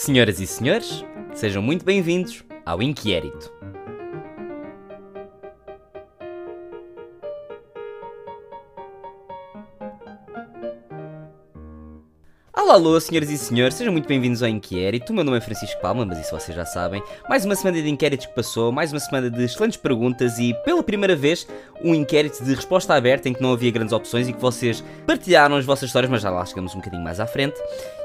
Senhoras e senhores, sejam muito bem-vindos ao Inquérito. Olá, alô, senhoras e senhores, sejam muito bem-vindos ao Inquérito. O meu nome é Francisco Palma, mas isso vocês já sabem. Mais uma semana de inquéritos que passou, mais uma semana de excelentes perguntas e, pela primeira vez, um inquérito de resposta aberta em que não havia grandes opções e que vocês partilharam as vossas histórias, mas já lá chegamos um bocadinho mais à frente.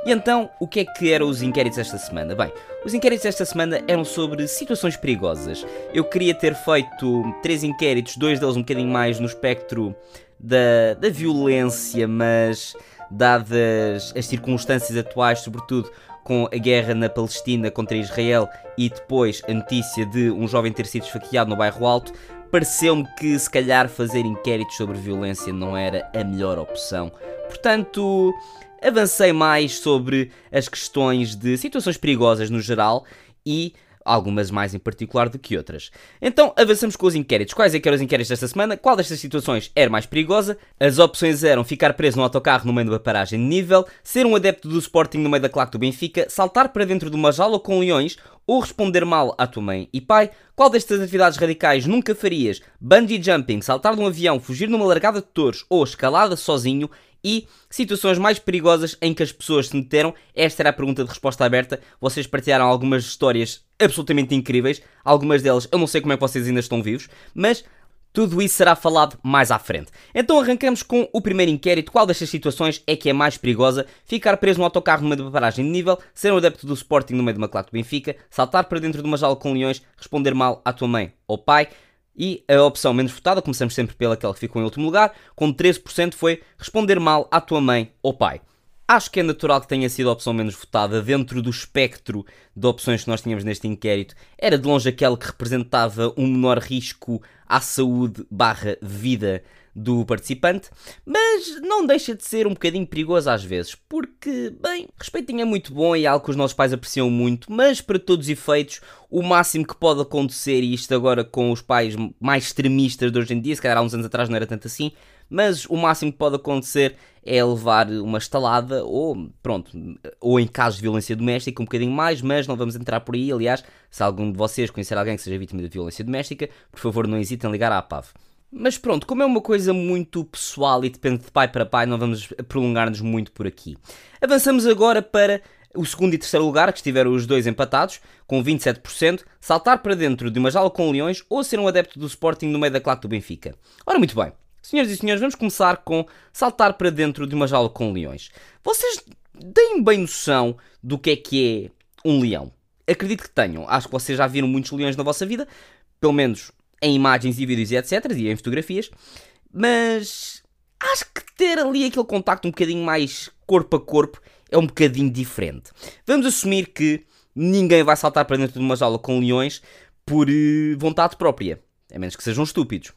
E então, o que é que eram os inquéritos esta semana? Bem, os inquéritos desta semana eram sobre situações perigosas. Eu queria ter feito três inquéritos, dois deles um bocadinho mais no espectro da, da violência, mas dadas as circunstâncias atuais, sobretudo com a guerra na Palestina contra Israel e depois a notícia de um jovem ter sido esfaqueado no bairro Alto, pareceu-me que se calhar fazer inquéritos sobre violência não era a melhor opção. Portanto, avancei mais sobre as questões de situações perigosas no geral e algumas mais em particular do que outras. Então avançamos com os inquéritos. Quais é que eram os inquéritos desta semana? Qual destas situações era mais perigosa? As opções eram ficar preso no autocarro no meio de uma paragem de nível, ser um adepto do Sporting no meio da claque do Benfica, saltar para dentro de uma jaula com leões ou responder mal à tua mãe e pai. Qual destas atividades radicais nunca farias? Bungee jumping, saltar de um avião, fugir numa largada de touros ou escalada sozinho? E situações mais perigosas em que as pessoas se meteram. Esta era a pergunta de resposta aberta. Vocês partilharam algumas histórias absolutamente incríveis. Algumas delas eu não sei como é que vocês ainda estão vivos, mas tudo isso será falado mais à frente. Então arrancamos com o primeiro inquérito. Qual destas situações é que é mais perigosa? Ficar preso no autocarro meio de paragem de nível, ser um adepto do Sporting no meio de uma claque do Benfica, saltar para dentro de uma jaula com leões, responder mal à tua mãe ou pai. E a opção menos votada, começamos sempre pelaquela que ficou em último lugar, com 13% foi responder mal à tua mãe ou pai. Acho que é natural que tenha sido a opção menos votada dentro do espectro de opções que nós tínhamos neste inquérito. Era de longe aquela que representava um menor risco à saúde barra vida do participante, mas não deixa de ser um bocadinho perigoso às vezes, porque, bem, respeitinho é muito bom e é algo que os nossos pais apreciam muito, mas para todos os efeitos, o máximo que pode acontecer, e isto agora com os pais mais extremistas de hoje em dia, se calhar há uns anos atrás não era tanto assim, mas o máximo que pode acontecer é levar uma estalada ou, pronto, ou em casos de violência doméstica um bocadinho mais, mas não vamos entrar por aí. Aliás, se algum de vocês conhecer alguém que seja vítima de violência doméstica, por favor não hesitem em ligar à APAV. Mas pronto, como é uma coisa muito pessoal e depende de pai para pai, não vamos prolongar-nos muito por aqui. Avançamos agora para o segundo e terceiro lugar, que estiveram os dois empatados, com 27%, saltar para dentro de uma jaula com leões ou ser um adepto do Sporting no meio da claque do Benfica. Ora, muito bem. Senhoras e senhores, vamos começar com saltar para dentro de uma jaula com leões. Vocês têm bem noção do que é que é um leão? Acredito que tenham. Acho que vocês já viram muitos leões na vossa vida, pelo menos em imagens e vídeos e etc. e em fotografias. Mas acho que ter ali aquele contacto um bocadinho mais corpo a corpo é um bocadinho diferente. Vamos assumir que ninguém vai saltar para dentro de uma jaula com leões por eh, vontade própria, a menos que sejam estúpidos.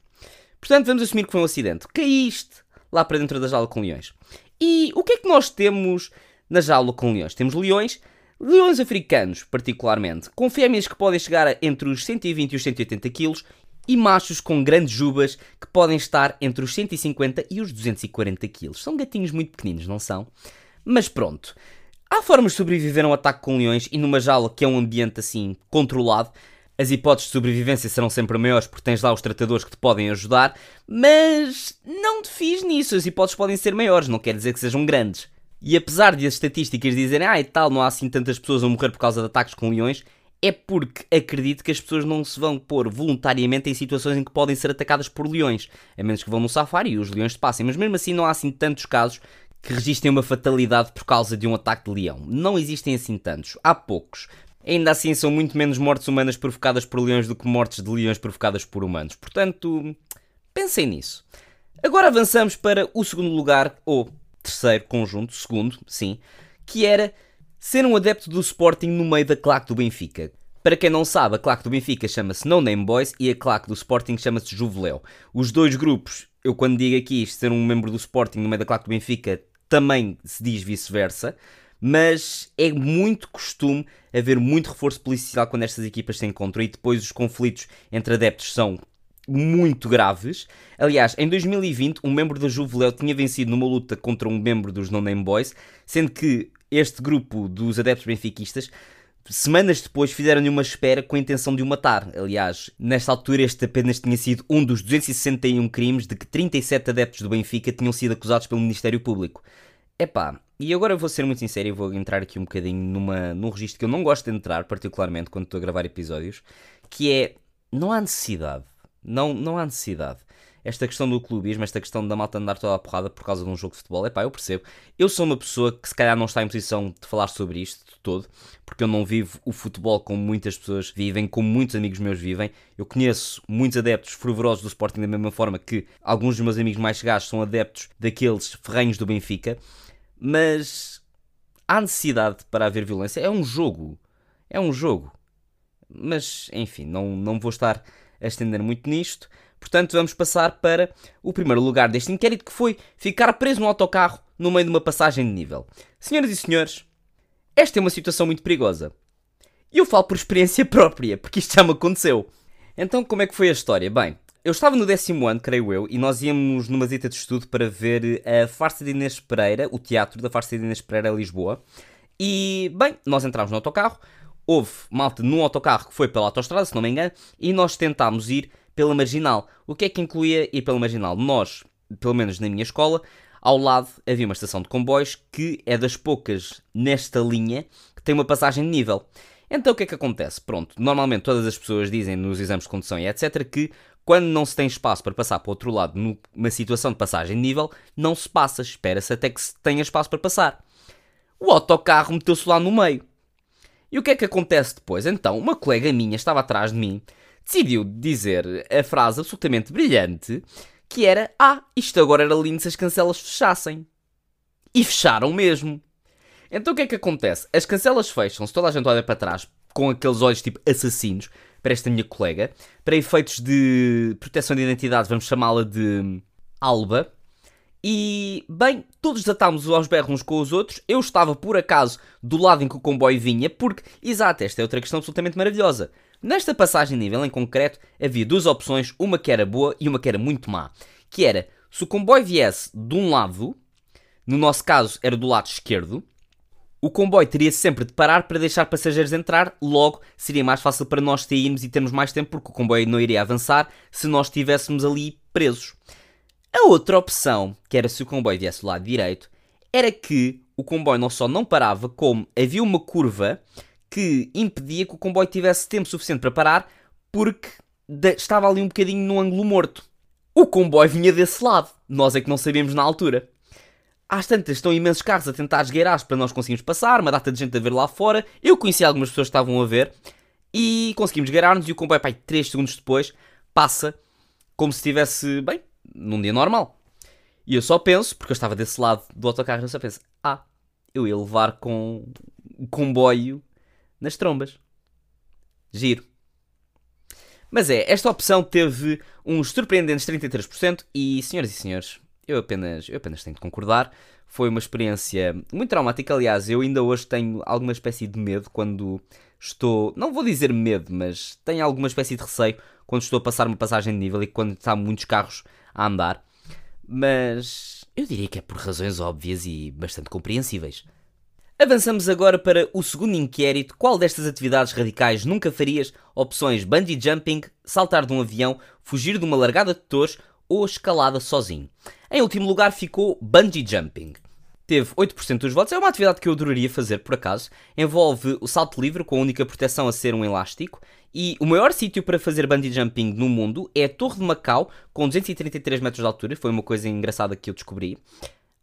Portanto, vamos assumir que foi um acidente. Caíste lá para dentro da jaula com leões. E o que é que nós temos na jaula com leões? Temos leões, leões africanos, particularmente, com fêmeas que podem chegar entre os 120 e os 180 kg e machos com grandes jubas que podem estar entre os 150 e os 240 kg. São gatinhos muito pequeninos, não são? Mas pronto. Há formas de sobreviver a um ataque com leões e numa jaula que é um ambiente assim controlado as hipóteses de sobrevivência serão sempre maiores porque tens lá os tratadores que te podem ajudar, mas não te fiz nisso, as hipóteses podem ser maiores, não quer dizer que sejam grandes. E apesar de as estatísticas dizerem, ah e tal, não há assim tantas pessoas a morrer por causa de ataques com leões, é porque acredito que as pessoas não se vão pôr voluntariamente em situações em que podem ser atacadas por leões, a menos que vão no safari e os leões te passem, mas mesmo assim não há assim tantos casos que registrem uma fatalidade por causa de um ataque de leão. Não existem assim tantos, há poucos. Ainda assim, são muito menos mortes humanas provocadas por leões do que mortes de leões provocadas por humanos. Portanto, pensem nisso. Agora avançamos para o segundo lugar, ou terceiro conjunto, segundo, sim, que era ser um adepto do Sporting no meio da claque do Benfica. Para quem não sabe, a claque do Benfica chama-se No Name Boys e a claque do Sporting chama-se Juveléu. Os dois grupos, eu quando digo aqui ser um membro do Sporting no meio da claque do Benfica, também se diz vice-versa mas é muito costume haver muito reforço policial quando estas equipas se encontram e depois os conflitos entre adeptos são muito graves. Aliás, em 2020, um membro da Juveléu tinha vencido numa luta contra um membro dos No Name Boys, sendo que este grupo dos adeptos benfiquistas semanas depois fizeram-lhe uma espera com a intenção de o matar. Aliás, nesta altura este apenas tinha sido um dos 261 crimes de que 37 adeptos do Benfica tinham sido acusados pelo Ministério Público. Epá, e agora vou ser muito sincero e vou entrar aqui um bocadinho numa, num registro que eu não gosto de entrar, particularmente quando estou a gravar episódios, que é, não há necessidade, não, não há necessidade esta questão do clubismo, esta questão da malta andar toda a porrada por causa de um jogo de futebol, é pá, eu percebo. Eu sou uma pessoa que se calhar não está em posição de falar sobre isto de todo, porque eu não vivo o futebol como muitas pessoas vivem, como muitos amigos meus vivem. Eu conheço muitos adeptos fervorosos do Sporting da mesma forma que alguns dos meus amigos mais chegados são adeptos daqueles ferrenhos do Benfica, mas há necessidade para haver violência. É um jogo. É um jogo. Mas, enfim, não, não vou estar a estender muito nisto. Portanto, vamos passar para o primeiro lugar deste inquérito, que foi ficar preso no autocarro no meio de uma passagem de nível. Senhoras e senhores, esta é uma situação muito perigosa. E eu falo por experiência própria, porque isto já me aconteceu. Então, como é que foi a história? Bem, eu estava no décimo ano, creio eu, e nós íamos numa visita de estudo para ver a Farsa de Inês Pereira, o teatro da Farsa de Inês Pereira, em Lisboa. E, bem, nós entramos no autocarro, houve malta num autocarro que foi pela autostrada, se não me engano, e nós tentámos ir pela marginal. O que é que incluía ir pela marginal? Nós, pelo menos na minha escola, ao lado havia uma estação de comboios que é das poucas nesta linha que tem uma passagem de nível. Então o que é que acontece? Pronto, normalmente todas as pessoas dizem nos exames de condução e etc que quando não se tem espaço para passar para o outro lado numa situação de passagem de nível, não se passa, espera-se até que se tenha espaço para passar. O autocarro meteu-se lá no meio. E o que é que acontece depois? Então, uma colega minha estava atrás de mim decidiu dizer a frase absolutamente brilhante que era: Ah, isto agora era lindo se as cancelas fechassem. E fecharam mesmo. Então o que é que acontece? As cancelas fecham-se, toda a gente olha para trás com aqueles olhos tipo assassinos para esta minha colega, para efeitos de proteção de identidade, vamos chamá-la de Alba. E, bem, todos desatámos aos berros uns com os outros. Eu estava, por acaso, do lado em que o comboio vinha, porque, exato, esta é outra questão absolutamente maravilhosa. Nesta passagem de nível em concreto, havia duas opções, uma que era boa e uma que era muito má. Que era, se o comboio viesse de um lado, no nosso caso era do lado esquerdo, o comboio teria sempre de parar para deixar passageiros entrar, logo seria mais fácil para nós sairmos e termos mais tempo, porque o comboio não iria avançar se nós estivéssemos ali presos. A outra opção, que era se o comboio viesse do lado direito, era que o comboio não só não parava, como havia uma curva que impedia que o comboio tivesse tempo suficiente para parar, porque estava ali um bocadinho no ângulo morto. O comboio vinha desse lado, nós é que não sabíamos na altura. Às tantas estão imensos carros a tentar esgueirar para nós conseguirmos passar, uma data de gente a ver lá fora. Eu conheci algumas pessoas que estavam a ver e conseguimos esgueirar-nos e o comboio, pai, 3 segundos depois, passa como se estivesse, bem, num dia normal. E eu só penso, porque eu estava desse lado do autocarro, eu só penso, ah, eu ia levar com o comboio nas trombas. Giro. Mas é, esta opção teve uns surpreendentes 33% e, senhoras e senhores, eu apenas, eu apenas tenho de concordar. Foi uma experiência muito traumática. Aliás, eu ainda hoje tenho alguma espécie de medo quando estou. Não vou dizer medo, mas tenho alguma espécie de receio quando estou a passar uma passagem de nível e quando está muitos carros a andar. Mas eu diria que é por razões óbvias e bastante compreensíveis. Avançamos agora para o segundo inquérito. Qual destas atividades radicais nunca farias? Opções bungee jumping, saltar de um avião, fugir de uma largada de torres ou escalada sozinho. Em último lugar ficou bungee jumping. Teve 8% dos votos. É uma atividade que eu adoraria fazer, por acaso. Envolve o salto livre, com a única proteção a ser um elástico. E o maior sítio para fazer bungee jumping no mundo é a Torre de Macau, com 233 metros de altura. Foi uma coisa engraçada que eu descobri.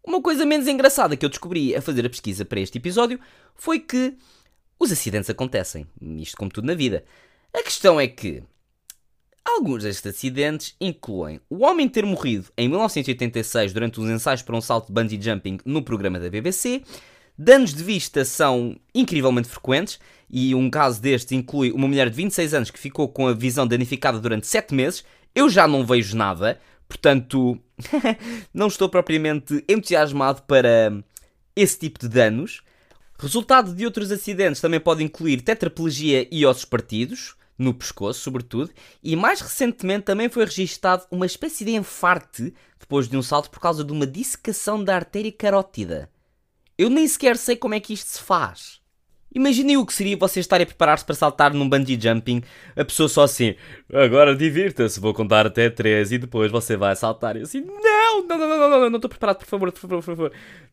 Uma coisa menos engraçada que eu descobri a fazer a pesquisa para este episódio foi que os acidentes acontecem. Isto como tudo na vida. A questão é que alguns destes acidentes incluem o homem ter morrido em 1986 durante os ensaios para um salto de bungee jumping no programa da BBC. Danos de vista são incrivelmente frequentes e um caso destes inclui uma mulher de 26 anos que ficou com a visão danificada durante 7 meses. Eu já não vejo nada, Portanto, não estou propriamente entusiasmado para esse tipo de danos. Resultado de outros acidentes também pode incluir tetraplegia e ossos partidos, no pescoço, sobretudo, e mais recentemente também foi registado uma espécie de enfarte depois de um salto por causa de uma dissecação da artéria carótida. Eu nem sequer sei como é que isto se faz. Imaginem o que seria vocês estarem a preparar-se para saltar num bungee jumping, a pessoa só assim, agora divirta-se, vou contar até 3 e depois você vai saltar. E assim, não, não, não, não, não, não, estou preparado, por favor, por favor, por favor.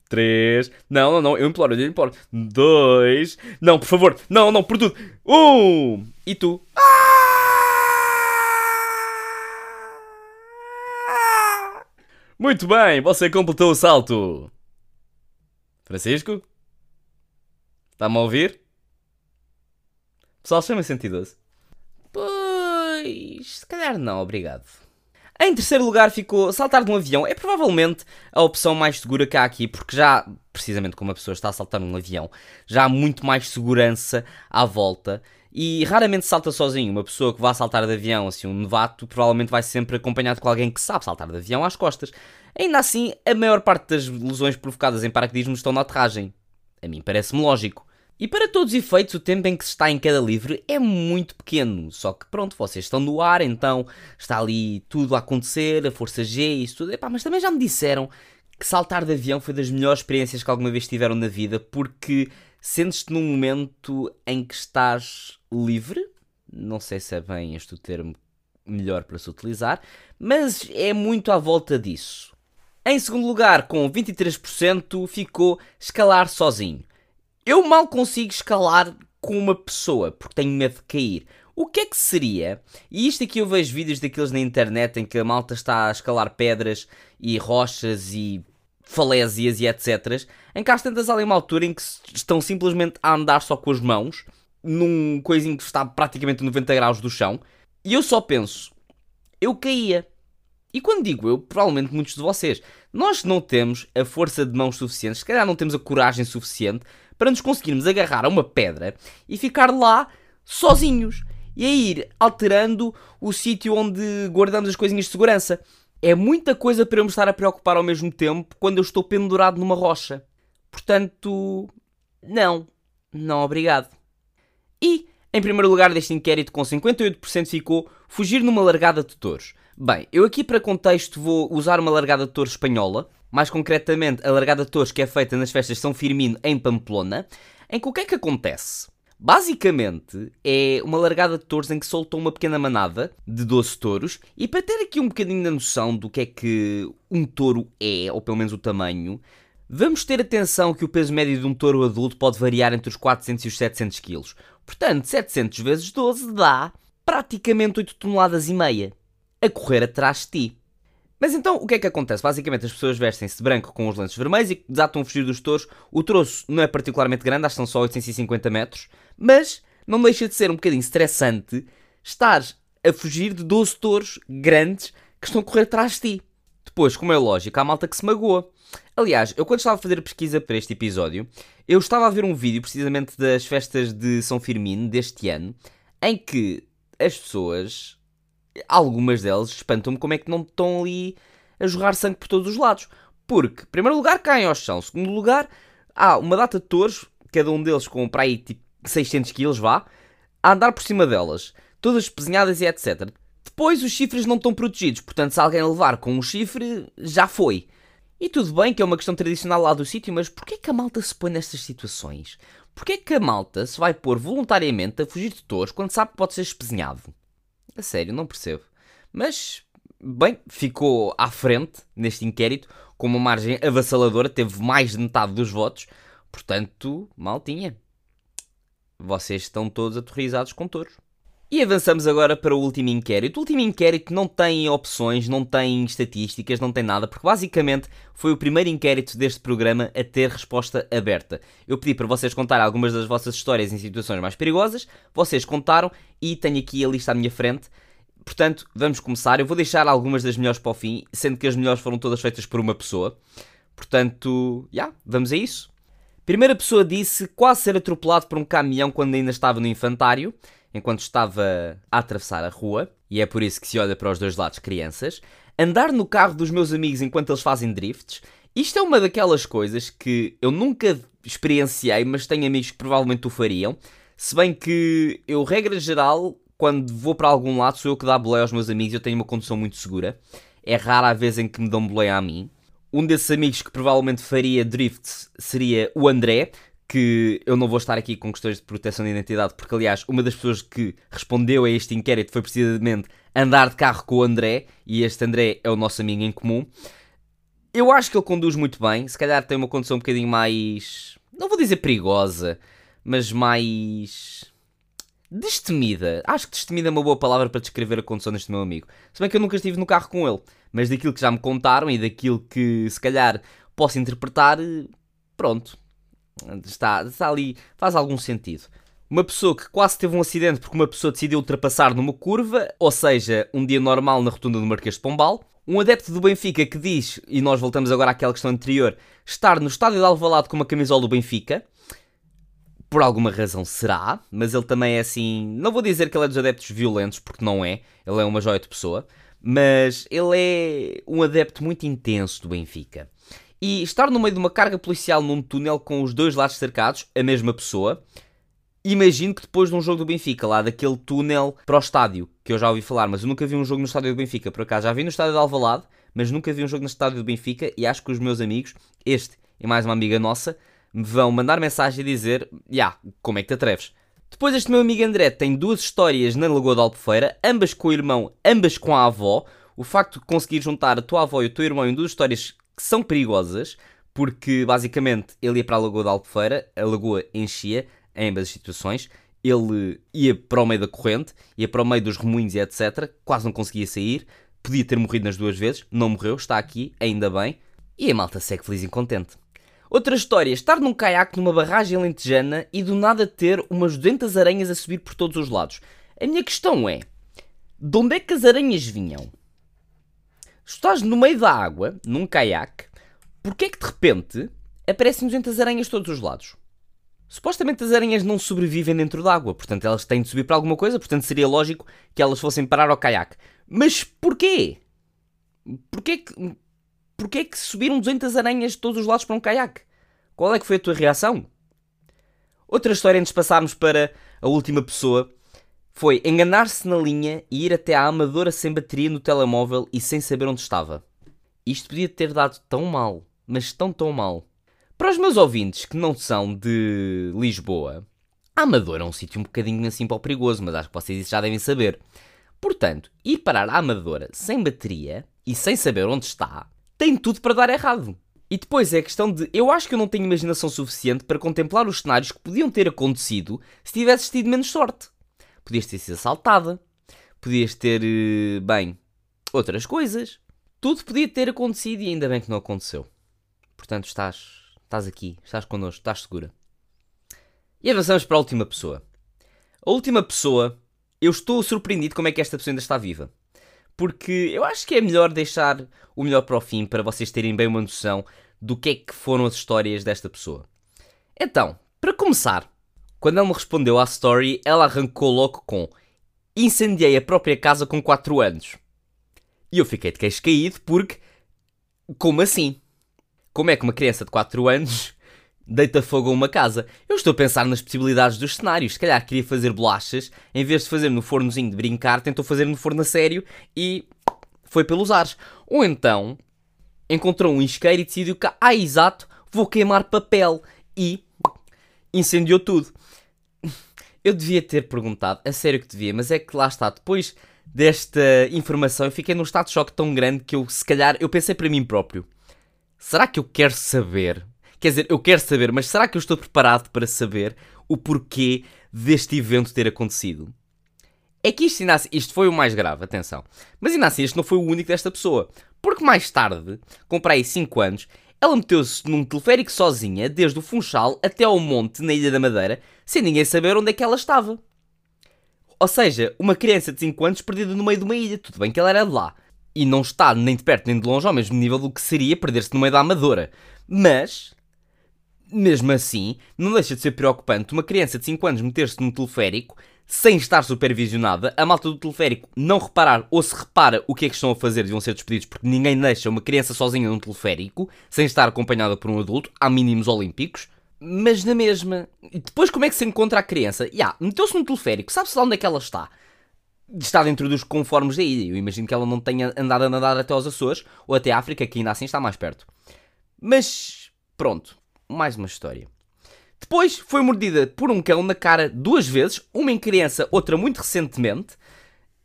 3, não, não, não, eu imploro, eu imploro. 2, não, por favor, não, não, por tudo. 1, um, e tu? Muito bem, você completou o salto. Francisco? Está-me a ouvir? Pessoal, chama 112. Pois, se calhar não, obrigado. Em terceiro lugar ficou saltar de um avião. É provavelmente a opção mais segura que há aqui, porque já, precisamente como a pessoa está a saltar num avião, já há muito mais segurança à volta. E raramente salta sozinho. Uma pessoa que vá saltar de avião, assim, um novato, provavelmente vai sempre acompanhado com alguém que sabe saltar de avião às costas. Ainda assim, a maior parte das lesões provocadas em paraquedismo estão na aterragem. A mim parece-me lógico. E para todos os efeitos, o tempo em que se está em queda livre é muito pequeno. Só que pronto, vocês estão no ar, então está ali tudo a acontecer, a força G e isso tudo. Epá, mas também já me disseram que saltar de avião foi das melhores experiências que alguma vez tiveram na vida, porque sentes-te num momento em que estás livre. Não sei se é bem este o termo melhor para se utilizar, mas é muito à volta disso. Em segundo lugar, com 23%, ficou escalar sozinho. Eu mal consigo escalar com uma pessoa porque tenho medo de cair. O que é que seria? E isto aqui eu vejo vídeos daqueles na internet em que a malta está a escalar pedras e rochas e falésias e etc. Em que às tantas há ali uma altura em que estão simplesmente a andar só com as mãos, num coisinho que está praticamente a 90 graus do chão, e eu só penso, eu caía. E quando digo eu, provavelmente muitos de vocês, nós não temos a força de mãos suficiente, se calhar não temos a coragem suficiente para nos conseguirmos agarrar a uma pedra e ficar lá sozinhos e a ir alterando o sítio onde guardamos as coisinhas de segurança. É muita coisa para eu me estar a preocupar ao mesmo tempo quando eu estou pendurado numa rocha. Portanto, não. Não, obrigado. E, em primeiro lugar deste inquérito, com 58% ficou fugir numa largada de touros. Bem, eu aqui para contexto vou usar uma largada de touros espanhola, mais concretamente a largada de touros que é feita nas festas de São Firmino em Pamplona, em que o que é que acontece? Basicamente, é uma largada de touros em que soltam uma pequena manada de 12 touros, e para ter aqui um bocadinho da noção do que é que um touro é, ou pelo menos o tamanho, vamos ter atenção que o peso médio de um touro adulto pode variar entre os 400 e os 700 kg. Portanto, 700 vezes 12 dá praticamente 8 toneladas e meia a correr atrás de ti. Mas então, o que é que acontece? Basicamente, as pessoas vestem-se de branco com os lenços vermelhos e desatam a fugir dos touros. O troço não é particularmente grande, acho que são só 850 metros, mas não deixa de ser um bocadinho estressante estar a fugir de 12 touros grandes que estão a correr atrás de ti. Depois, como é lógico, há malta que se magoa. Aliás, eu quando estava a fazer a pesquisa para este episódio, eu estava a ver um vídeo precisamente das festas de São Firmino deste ano, em que as pessoas algumas delas espantam-me como é que não estão ali a jorrar sangue por todos os lados. Porque, em primeiro lugar, caem ao chão. Em segundo lugar, há uma data de touros, cada um deles com para aí tipo 600 kg, vá, a andar por cima delas, todas espezinhadas e etc. Depois, os chifres não estão protegidos, portanto, se alguém levar com um chifre, já foi. E tudo bem que é uma questão tradicional lá do sítio, mas porquê que a malta se põe nestas situações? Porquê que a malta se vai pôr voluntariamente a fugir de touros quando sabe que pode ser espezinhado? A sério, não percebo. Mas, bem, ficou à frente neste inquérito, com uma margem avassaladora, teve mais de metade dos votos, portanto, mal tinha. Vocês estão todos aterrorizados com touros. E avançamos agora para o último inquérito. O último inquérito não tem opções, não tem estatísticas, não tem nada, porque basicamente foi o primeiro inquérito deste programa a ter resposta aberta. Eu pedi para vocês contar algumas das vossas histórias em situações mais perigosas, vocês contaram e tenho aqui a lista à minha frente. Portanto, vamos começar. Eu vou deixar algumas das melhores para o fim, sendo que as melhores foram todas feitas por uma pessoa. Portanto, já, yeah, vamos a isso. Primeira pessoa disse quase ser atropelado por um caminhão quando ainda estava no infantário enquanto estava a atravessar a rua, e é por isso que se olha para os dois lados crianças, andar no carro dos meus amigos enquanto eles fazem drifts. Isto é uma daquelas coisas que eu nunca experienciei, mas tenho amigos que provavelmente o fariam. Se bem que eu, regra geral, quando vou para algum lado, sou eu que dá boleia aos meus amigos, eu tenho uma condução muito segura. É rara a vez em que me dão boleia a mim. Um desses amigos que provavelmente faria drift seria o André, que eu não vou estar aqui com questões de proteção de identidade, porque aliás, uma das pessoas que respondeu a este inquérito foi precisamente andar de carro com o André, e este André é o nosso amigo em comum. Eu acho que ele conduz muito bem, se calhar tem uma condução um bocadinho mais. não vou dizer perigosa, mas mais. destemida. Acho que destemida é uma boa palavra para descrever a condução deste meu amigo. Se bem que eu nunca estive no carro com ele, mas daquilo que já me contaram e daquilo que se calhar posso interpretar, pronto, Está, está ali, faz algum sentido. Uma pessoa que quase teve um acidente porque uma pessoa decidiu ultrapassar numa curva, ou seja, um dia normal na rotunda do Marquês de Pombal. Um adepto do Benfica que diz, e nós voltamos agora àquela questão anterior, estar no estádio de Alvalade com uma camisola do Benfica. Por alguma razão será, mas ele também é assim. Não vou dizer que ele é dos adeptos violentos, porque não é. Ele é uma joia de pessoa. Mas ele é um adepto muito intenso do Benfica e estar no meio de uma carga policial num túnel com os dois lados cercados, a mesma pessoa. Imagino que depois de um jogo do Benfica, lá daquele túnel para o estádio, que eu já ouvi falar, mas eu nunca vi um jogo no estádio do Benfica, por acaso já vi no estádio de Alvalade, mas nunca vi um jogo no estádio do Benfica e acho que os meus amigos, este e mais uma amiga nossa, me vão mandar mensagem e dizer: Ya, yeah, como é que te atreves? Depois, este meu amigo André tem duas histórias na Lagoa da Albufeira, ambas com o irmão, ambas com a avó. O facto de conseguir juntar a tua avó e o teu irmão em duas histórias que são perigosas, porque basicamente ele ia para a Lagoa da Albufeira, a lagoa enchia em ambas as situações, ele ia para o meio da corrente, ia para o meio dos remoinhos e etc. Quase não conseguia sair, podia ter morrido nas duas vezes, não morreu, está aqui, ainda bem, e a malta segue feliz e contente. Outra história, estar num caiaque numa barragem lentejana e do nada ter umas 200 aranhas a subir por todos os lados. A minha questão é, de onde é que as aranhas vinham? Estás no meio da água, num caiaque, porquê é que de repente aparecem 200 aranhas de todos os lados? Supostamente as aranhas não sobrevivem dentro da água, portanto elas têm de subir para alguma coisa, portanto seria lógico que elas fossem parar ao caiaque. Mas porquê? Porquê que, porquê que subiram 200 aranhas de todos os lados para um caiaque? Qual é que foi a tua reação? Outra história antes de passarmos para a última pessoa foi enganar-se na linha e ir até à amadora sem bateria no telemóvel e sem saber onde estava. Isto podia ter dado tão mal, mas tão tão mal. Para os meus ouvintes que não são de Lisboa, a Amadora é um sítio um bocadinho assim para o perigoso, mas acho que vocês já devem saber. Portanto, ir parar à Amadora sem bateria e sem saber onde está, tem tudo para dar errado. E depois é a questão de eu acho que eu não tenho imaginação suficiente para contemplar os cenários que podiam ter acontecido se tivesse tido menos sorte podias ter sido assaltada, podias ter, eh, bem, outras coisas. Tudo podia ter acontecido e ainda bem que não aconteceu. Portanto, estás, estás aqui, estás connosco, estás segura. E avançamos para a última pessoa. A última pessoa, eu estou surpreendido como é que esta pessoa ainda está viva. Porque eu acho que é melhor deixar o melhor para o fim para vocês terem bem uma noção do que é que foram as histórias desta pessoa. Então, para começar, quando ela me respondeu à story, ela arrancou logo com Incendiei a própria casa com 4 anos. E eu fiquei de queixo caído porque. Como assim? Como é que uma criança de 4 anos deita fogo a uma casa? Eu estou a pensar nas possibilidades dos cenários. Se calhar queria fazer bolachas, em vez de fazer no fornozinho de brincar, tentou fazer no forno a sério e foi pelos ares. Ou então encontrou um isqueiro e decidiu que, ah, exato, vou queimar papel e incendiou tudo. Eu devia ter perguntado, a sério que devia, mas é que lá está, depois desta informação eu fiquei num estado de choque tão grande que eu, se calhar, eu pensei para mim próprio: será que eu quero saber? Quer dizer, eu quero saber, mas será que eu estou preparado para saber o porquê deste evento ter acontecido? É que isto, assim, isto foi o mais grave, atenção. Mas ainda assim, este não foi o único desta pessoa. Porque mais tarde, comprei aí 5 anos, ela meteu-se num teleférico sozinha, desde o Funchal até ao monte na Ilha da Madeira, sem ninguém saber onde é que ela estava. Ou seja, uma criança de 5 anos perdida no meio de uma ilha. Tudo bem que ela era de lá. E não está nem de perto nem de longe ao mesmo nível do que seria perder-se no meio da Amadora. Mas, mesmo assim, não deixa de ser preocupante uma criança de 5 anos meter-se num teleférico sem estar supervisionada, a malta do teleférico não reparar ou se repara o que é que estão a fazer deviam ser despedidos porque ninguém deixa uma criança sozinha num teleférico sem estar acompanhada por um adulto, há mínimos olímpicos. Mas na mesma. E depois como é que se encontra a criança? Ya, yeah, meteu-se num teleférico, sabe-se lá onde é que ela está. está dentro dos conformes da ilha. Eu imagino que ela não tenha andado a nadar até aos Açores ou até a África, que ainda assim está mais perto. Mas, pronto, mais uma história. Depois foi mordida por um cão na cara duas vezes, uma em criança, outra muito recentemente,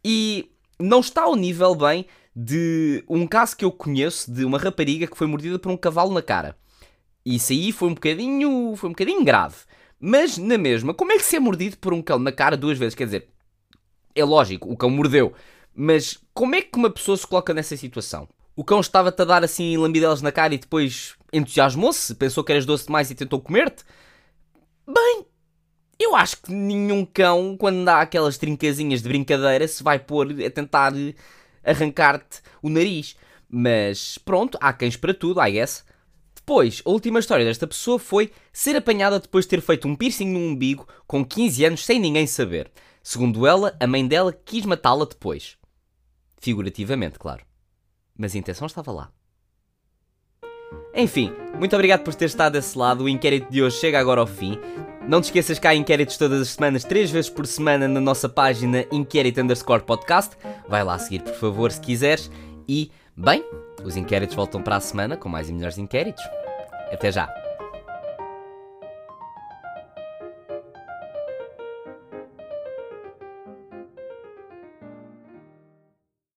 e não está ao nível bem de um caso que eu conheço de uma rapariga que foi mordida por um cavalo na cara. Isso aí foi um bocadinho, foi um bocadinho grave. Mas na mesma, como é que se é mordido por um cão na cara duas vezes? Quer dizer, é lógico, o cão mordeu. Mas como é que uma pessoa se coloca nessa situação? O cão estava-te a dar assim lambidelas na cara e depois entusiasmou-se, pensou que eras doce demais e tentou comer-te? Bem, eu acho que nenhum cão, quando dá aquelas trincazinhas de brincadeira, se vai pôr a tentar arrancar-te o nariz. Mas pronto, há cães para tudo, I guess. Depois, a última história desta pessoa foi ser apanhada depois de ter feito um piercing no umbigo com 15 anos sem ninguém saber. Segundo ela, a mãe dela quis matá-la depois. Figurativamente, claro. Mas a intenção estava lá. Enfim, muito obrigado por ter estado desse lado. O inquérito de hoje chega agora ao fim. Não te esqueças que há inquéritos todas as semanas, três vezes por semana, na nossa página Inquérito Underscore Podcast. Vai lá seguir, por favor, se quiseres. E, bem, os inquéritos voltam para a semana com mais e melhores inquéritos. Até já!